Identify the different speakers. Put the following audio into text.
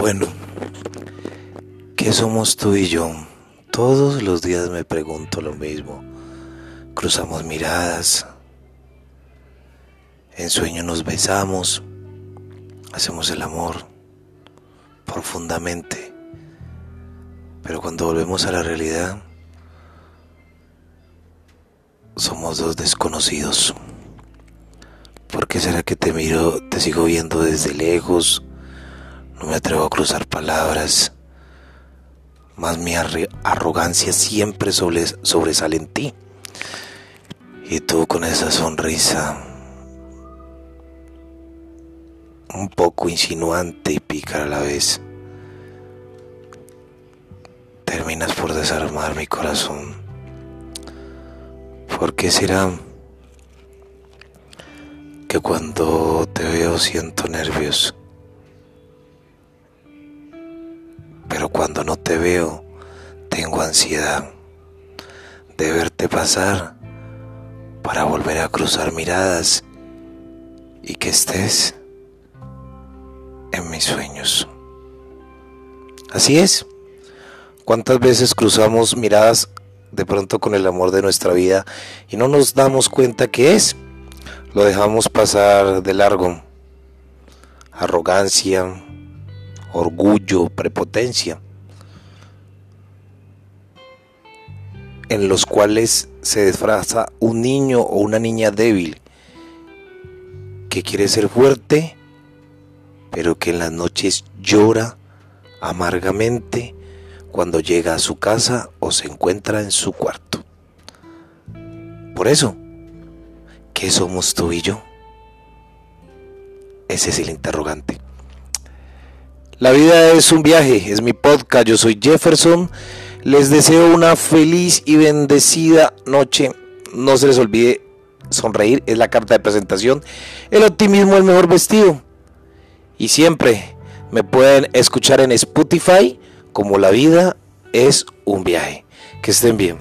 Speaker 1: Bueno, ¿qué somos tú y yo? Todos los días me pregunto lo mismo. Cruzamos miradas, en sueño nos besamos, hacemos el amor profundamente, pero cuando volvemos a la realidad, somos dos desconocidos. ¿Por qué será que te miro, te sigo viendo desde lejos? No me atrevo a cruzar palabras. Más mi arrogancia siempre sobresale en ti. Y tú con esa sonrisa un poco insinuante y pícara a la vez, terminas por desarmar mi corazón. ¿Por qué será que cuando te veo siento nervios? Pero cuando no te veo, tengo ansiedad de verte pasar para volver a cruzar miradas y que estés en mis sueños. Así es. ¿Cuántas veces cruzamos miradas de pronto con el amor de nuestra vida y no nos damos cuenta que es? Lo dejamos pasar de largo. Arrogancia, orgullo, prepotencia, en los cuales se disfraza un niño o una niña débil que quiere ser fuerte, pero que en las noches llora amargamente cuando llega a su casa o se encuentra en su cuarto. Por eso, ¿qué somos tú y yo? Ese es el interrogante. La vida es un viaje, es mi podcast, yo soy Jefferson. Les deseo una feliz y bendecida noche. No se les olvide sonreír, es la carta de presentación. El optimismo es el mejor vestido. Y siempre me pueden escuchar en Spotify como La vida es un viaje. Que estén bien.